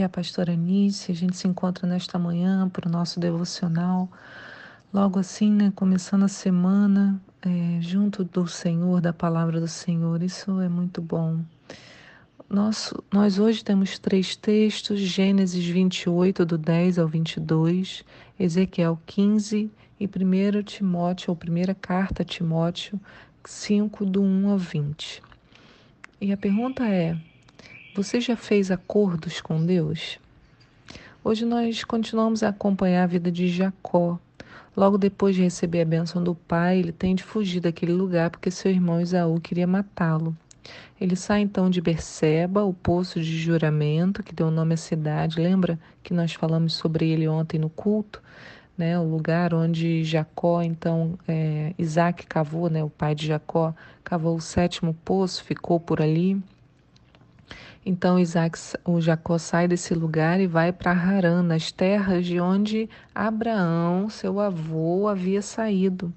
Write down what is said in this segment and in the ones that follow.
Aqui é a pastora Anice. A gente se encontra nesta manhã para o nosso devocional. Logo assim, né, começando a semana, é, junto do Senhor, da palavra do Senhor. Isso é muito bom. Nosso, nós hoje temos três textos: Gênesis 28, do 10 ao 22, Ezequiel 15 e 1 Timóteo, ou primeira carta a Timóteo 5, do 1 ao 20. E a pergunta é: você já fez acordos com Deus? Hoje nós continuamos a acompanhar a vida de Jacó. Logo depois de receber a bênção do pai, ele tem de fugir daquele lugar porque seu irmão Isaú queria matá-lo. Ele sai então de Berseba, o poço de juramento, que deu nome à cidade. Lembra que nós falamos sobre ele ontem no culto? Né, o lugar onde Jacó, então, é, Isaac cavou, né, o pai de Jacó, cavou o sétimo poço, ficou por ali. Então Isaac, o Jacó sai desse lugar e vai para Harã, nas terras de onde Abraão, seu avô, havia saído.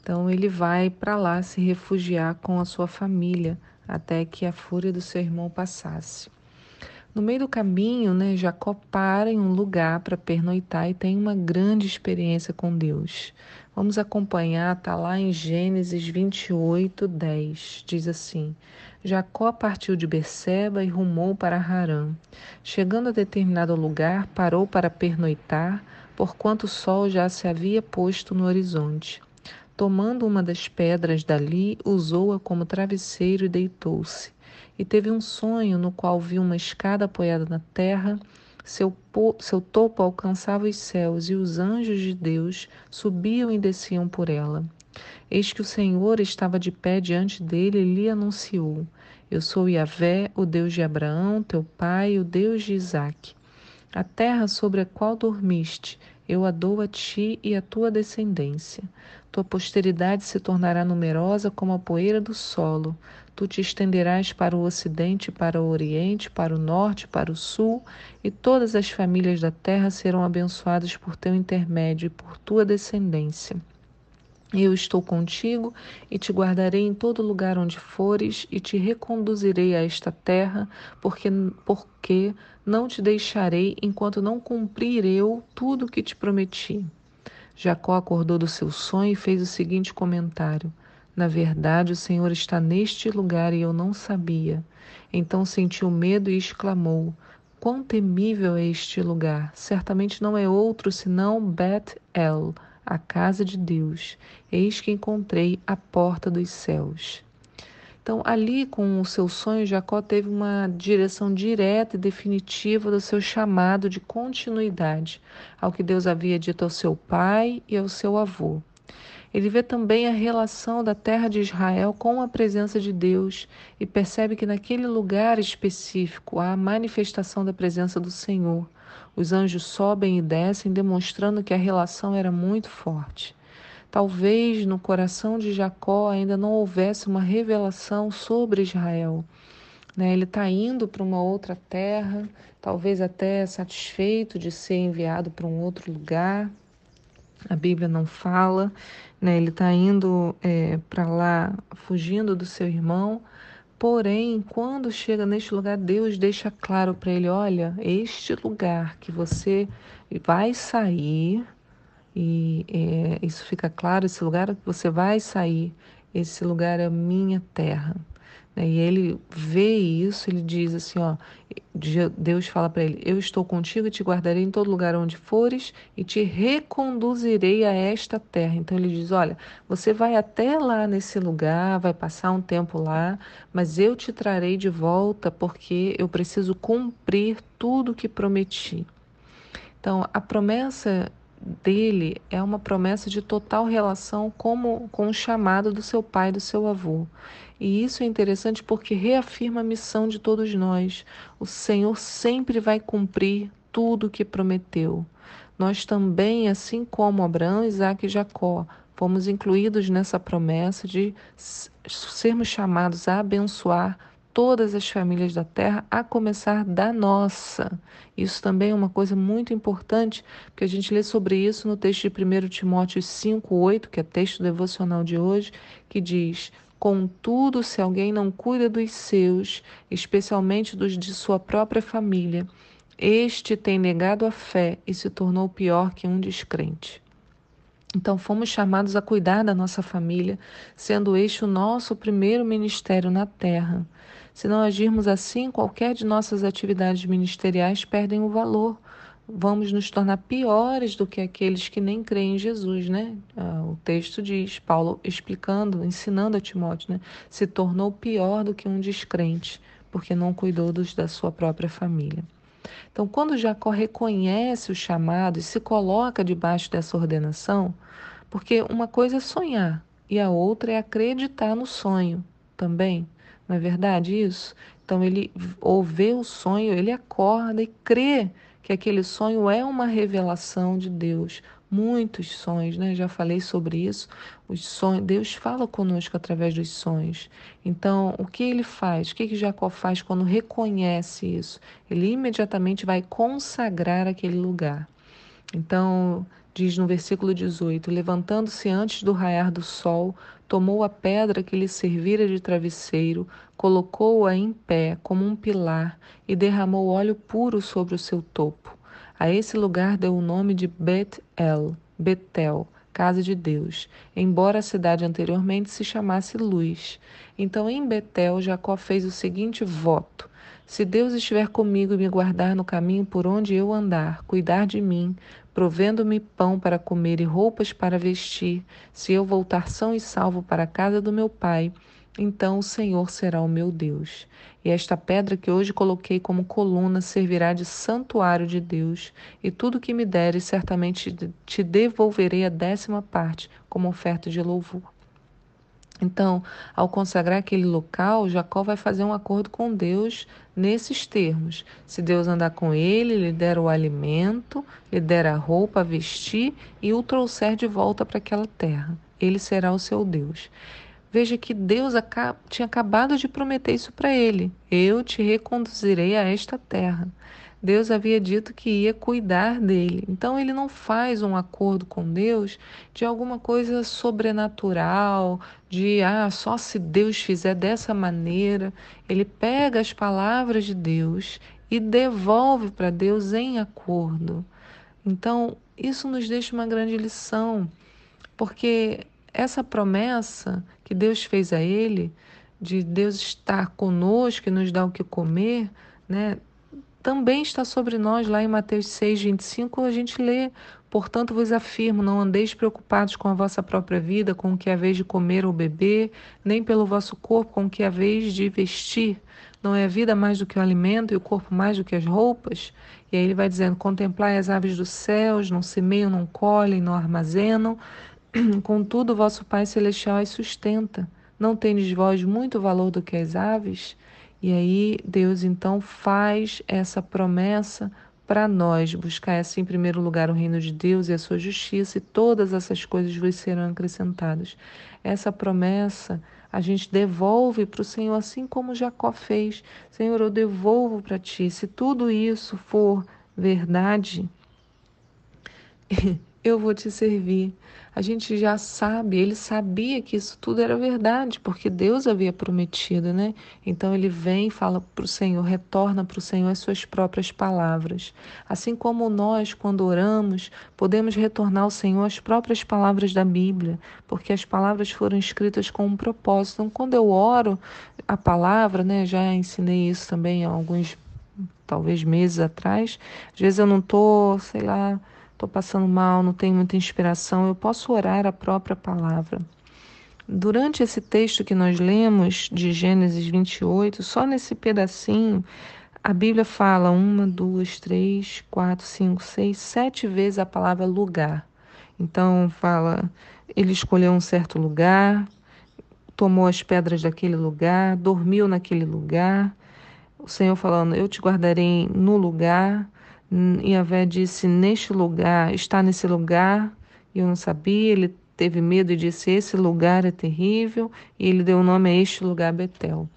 Então ele vai para lá se refugiar com a sua família, até que a fúria do seu irmão passasse. No meio do caminho, né, Jacó para em um lugar para pernoitar e tem uma grande experiência com Deus. Vamos acompanhar, está lá em Gênesis 28, 10. Diz assim: Jacó partiu de Beceba e rumou para Harã. Chegando a determinado lugar, parou para pernoitar, porquanto o sol já se havia posto no horizonte. Tomando uma das pedras dali, usou-a como travesseiro e deitou-se. E teve um sonho no qual viu uma escada apoiada na terra seu, seu topo alcançava os céus e os anjos de Deus subiam e desciam por ela. Eis que o Senhor estava de pé diante dele e lhe anunciou: Eu sou Yahvé, o Deus de Abraão, teu pai, o Deus de Isaque. A terra sobre a qual dormiste, eu a dou a ti e à tua descendência. Tua posteridade se tornará numerosa como a poeira do solo. Tu te estenderás para o ocidente, para o oriente, para o norte, para o sul, e todas as famílias da terra serão abençoadas por teu intermédio e por tua descendência. Eu estou contigo e te guardarei em todo lugar onde fores e te reconduzirei a esta terra, porque, porque não te deixarei enquanto não cumprir eu tudo o que te prometi. Jacó acordou do seu sonho e fez o seguinte comentário: Na verdade, o Senhor está neste lugar e eu não sabia. Então sentiu medo e exclamou: Quão temível é este lugar! Certamente não é outro senão Bet-El, a casa de Deus. Eis que encontrei a porta dos céus. Então, ali com o seu sonho, Jacó teve uma direção direta e definitiva do seu chamado de continuidade ao que Deus havia dito ao seu pai e ao seu avô. Ele vê também a relação da terra de Israel com a presença de Deus e percebe que naquele lugar específico há a manifestação da presença do Senhor. Os anjos sobem e descem, demonstrando que a relação era muito forte. Talvez no coração de Jacó ainda não houvesse uma revelação sobre Israel. Né? Ele está indo para uma outra terra, talvez até satisfeito de ser enviado para um outro lugar. A Bíblia não fala, né? ele está indo é, para lá, fugindo do seu irmão. Porém, quando chega neste lugar, Deus deixa claro para ele: olha, este lugar que você vai sair e é, isso fica claro, esse lugar que você vai sair, esse lugar é minha terra. Né? E ele vê isso, ele diz assim, ó, Deus fala para ele: Eu estou contigo e te guardarei em todo lugar onde fores e te reconduzirei a esta terra. Então ele diz: Olha, você vai até lá nesse lugar, vai passar um tempo lá, mas eu te trarei de volta porque eu preciso cumprir tudo que prometi. Então, a promessa dele é uma promessa de total relação como, com o chamado do seu pai, do seu avô. E isso é interessante porque reafirma a missão de todos nós. O Senhor sempre vai cumprir tudo o que prometeu. Nós também, assim como Abraão, Isaac e Jacó, fomos incluídos nessa promessa de sermos chamados a abençoar todas as famílias da terra, a começar da nossa. Isso também é uma coisa muito importante, porque a gente lê sobre isso no texto de 1 Timóteo 5:8, que é texto devocional de hoje, que diz: Contudo, se alguém não cuida dos seus, especialmente dos de sua própria família, este tem negado a fé e se tornou pior que um descrente. Então, fomos chamados a cuidar da nossa família, sendo este o nosso primeiro ministério na terra. Se não agirmos assim, qualquer de nossas atividades ministeriais perdem o valor. Vamos nos tornar piores do que aqueles que nem creem em Jesus, né? Ah, o texto diz, Paulo explicando, ensinando a Timóteo, né? Se tornou pior do que um descrente, porque não cuidou dos da sua própria família. Então, quando Jacó reconhece o chamado e se coloca debaixo dessa ordenação, porque uma coisa é sonhar e a outra é acreditar no sonho também. Não é verdade isso? Então ele ou vê o sonho, ele acorda e crê que aquele sonho é uma revelação de Deus. Muitos sonhos, né? Já falei sobre isso. Os sonhos, Deus fala conosco através dos sonhos. Então, o que ele faz? O que, que Jacó faz quando reconhece isso? Ele imediatamente vai consagrar aquele lugar. Então, diz no versículo 18: Levantando-se antes do raiar do sol, tomou a pedra que lhe servira de travesseiro, colocou-a em pé como um pilar e derramou óleo puro sobre o seu topo. A esse lugar deu o nome de Bet-El, Betel, casa de Deus, embora a cidade anteriormente se chamasse Luz. Então, em Betel, Jacó fez o seguinte voto: Se Deus estiver comigo e me guardar no caminho por onde eu andar, cuidar de mim, provendo-me pão para comer e roupas para vestir, se eu voltar são e salvo para a casa do meu pai, então o Senhor será o meu Deus. E esta pedra que hoje coloquei como coluna servirá de santuário de Deus, e tudo que me deres certamente te devolverei a décima parte como oferta de louvor. Então, ao consagrar aquele local, Jacó vai fazer um acordo com Deus nesses termos. Se Deus andar com ele, lhe der o alimento, lhe der a roupa a vestir e o trouxer de volta para aquela terra, ele será o seu Deus. Veja que Deus tinha acabado de prometer isso para ele: Eu te reconduzirei a esta terra. Deus havia dito que ia cuidar dele. Então ele não faz um acordo com Deus de alguma coisa sobrenatural, de ah, só se Deus fizer dessa maneira. Ele pega as palavras de Deus e devolve para Deus em acordo. Então, isso nos deixa uma grande lição, porque essa promessa que Deus fez a ele, de Deus estar conosco e nos dar o que comer, né? Também está sobre nós, lá em Mateus 6, 25, a gente lê: Portanto, vos afirmo, não andeis preocupados com a vossa própria vida, com o que vez de comer ou beber, nem pelo vosso corpo, com o que vez de vestir. Não é a vida mais do que o alimento e o corpo mais do que as roupas? E aí ele vai dizendo: Contemplai as aves dos céus, não semeiam, não colhem, não armazenam. Contudo, o vosso Pai Celestial as sustenta. Não tendes vós muito valor do que as aves? E aí Deus então faz essa promessa para nós, buscar assim em primeiro lugar o reino de Deus e a sua justiça, e todas essas coisas vos serão acrescentadas. Essa promessa a gente devolve para o Senhor, assim como Jacó fez. Senhor, eu devolvo para ti. Se tudo isso for verdade, eu vou te servir. A gente já sabe, ele sabia que isso tudo era verdade, porque Deus havia prometido, né? Então ele vem fala para o Senhor, retorna para o Senhor as suas próprias palavras. Assim como nós, quando oramos, podemos retornar ao Senhor as próprias palavras da Bíblia, porque as palavras foram escritas com um propósito. Então, quando eu oro a palavra, né? Já ensinei isso também há alguns, talvez meses atrás. Às vezes eu não estou, sei lá estou passando mal, não tenho muita inspiração, eu posso orar a própria palavra. Durante esse texto que nós lemos de Gênesis 28, só nesse pedacinho, a Bíblia fala uma, duas, três, quatro, cinco, seis, sete vezes a palavra lugar. Então fala, ele escolheu um certo lugar, tomou as pedras daquele lugar, dormiu naquele lugar. O Senhor falando, eu te guardarei no lugar. Yahvé disse: Neste lugar, está nesse lugar, e eu não sabia. Ele teve medo e disse: Esse lugar é terrível, e ele deu o nome a este lugar Betel.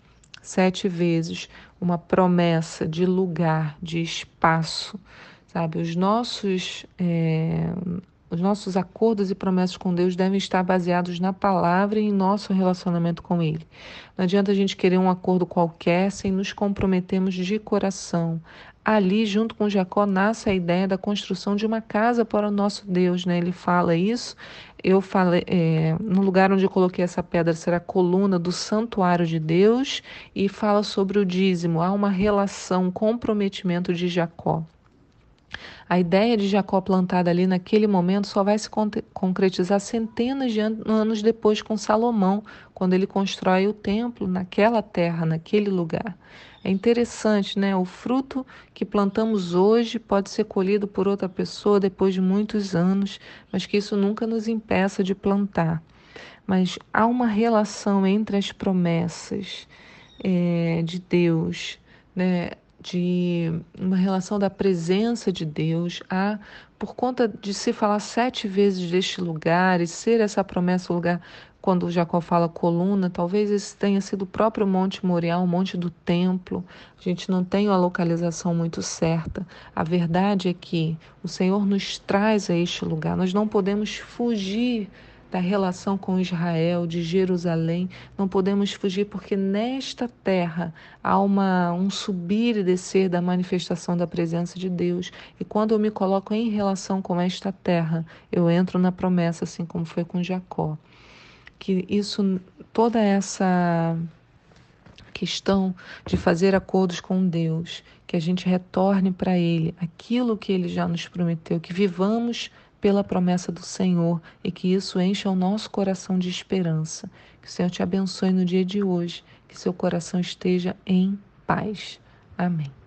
Sete vezes, uma promessa de lugar, de espaço, sabe? Os nossos. É, os nossos acordos e promessas com Deus devem estar baseados na palavra e em nosso relacionamento com Ele. Não adianta a gente querer um acordo qualquer sem nos comprometermos de coração. Ali, junto com Jacó, nasce a ideia da construção de uma casa para o nosso Deus. Né? Ele fala isso. Eu falei, é, no lugar onde eu coloquei essa pedra será a coluna do santuário de Deus e fala sobre o dízimo. Há uma relação, um comprometimento de Jacó. A ideia de Jacó plantada ali naquele momento só vai se concretizar centenas de anos depois com Salomão, quando ele constrói o templo naquela terra, naquele lugar. É interessante, né? O fruto que plantamos hoje pode ser colhido por outra pessoa depois de muitos anos, mas que isso nunca nos impeça de plantar. Mas há uma relação entre as promessas é, de Deus, né? De uma relação da presença de Deus, a por conta de se falar sete vezes deste lugar e ser essa promessa o lugar quando Jacó fala coluna, talvez esse tenha sido o próprio Monte Moriá, o Monte do Templo. A gente não tem a localização muito certa. A verdade é que o Senhor nos traz a este lugar. Nós não podemos fugir da relação com Israel, de Jerusalém. Não podemos fugir porque nesta terra há uma, um subir e descer da manifestação da presença de Deus. E quando eu me coloco em relação com esta terra, eu entro na promessa, assim como foi com Jacó. Que isso, toda essa questão de fazer acordos com Deus, que a gente retorne para Ele aquilo que Ele já nos prometeu, que vivamos pela promessa do Senhor e que isso encha o nosso coração de esperança. Que o Senhor te abençoe no dia de hoje, que seu coração esteja em paz. Amém.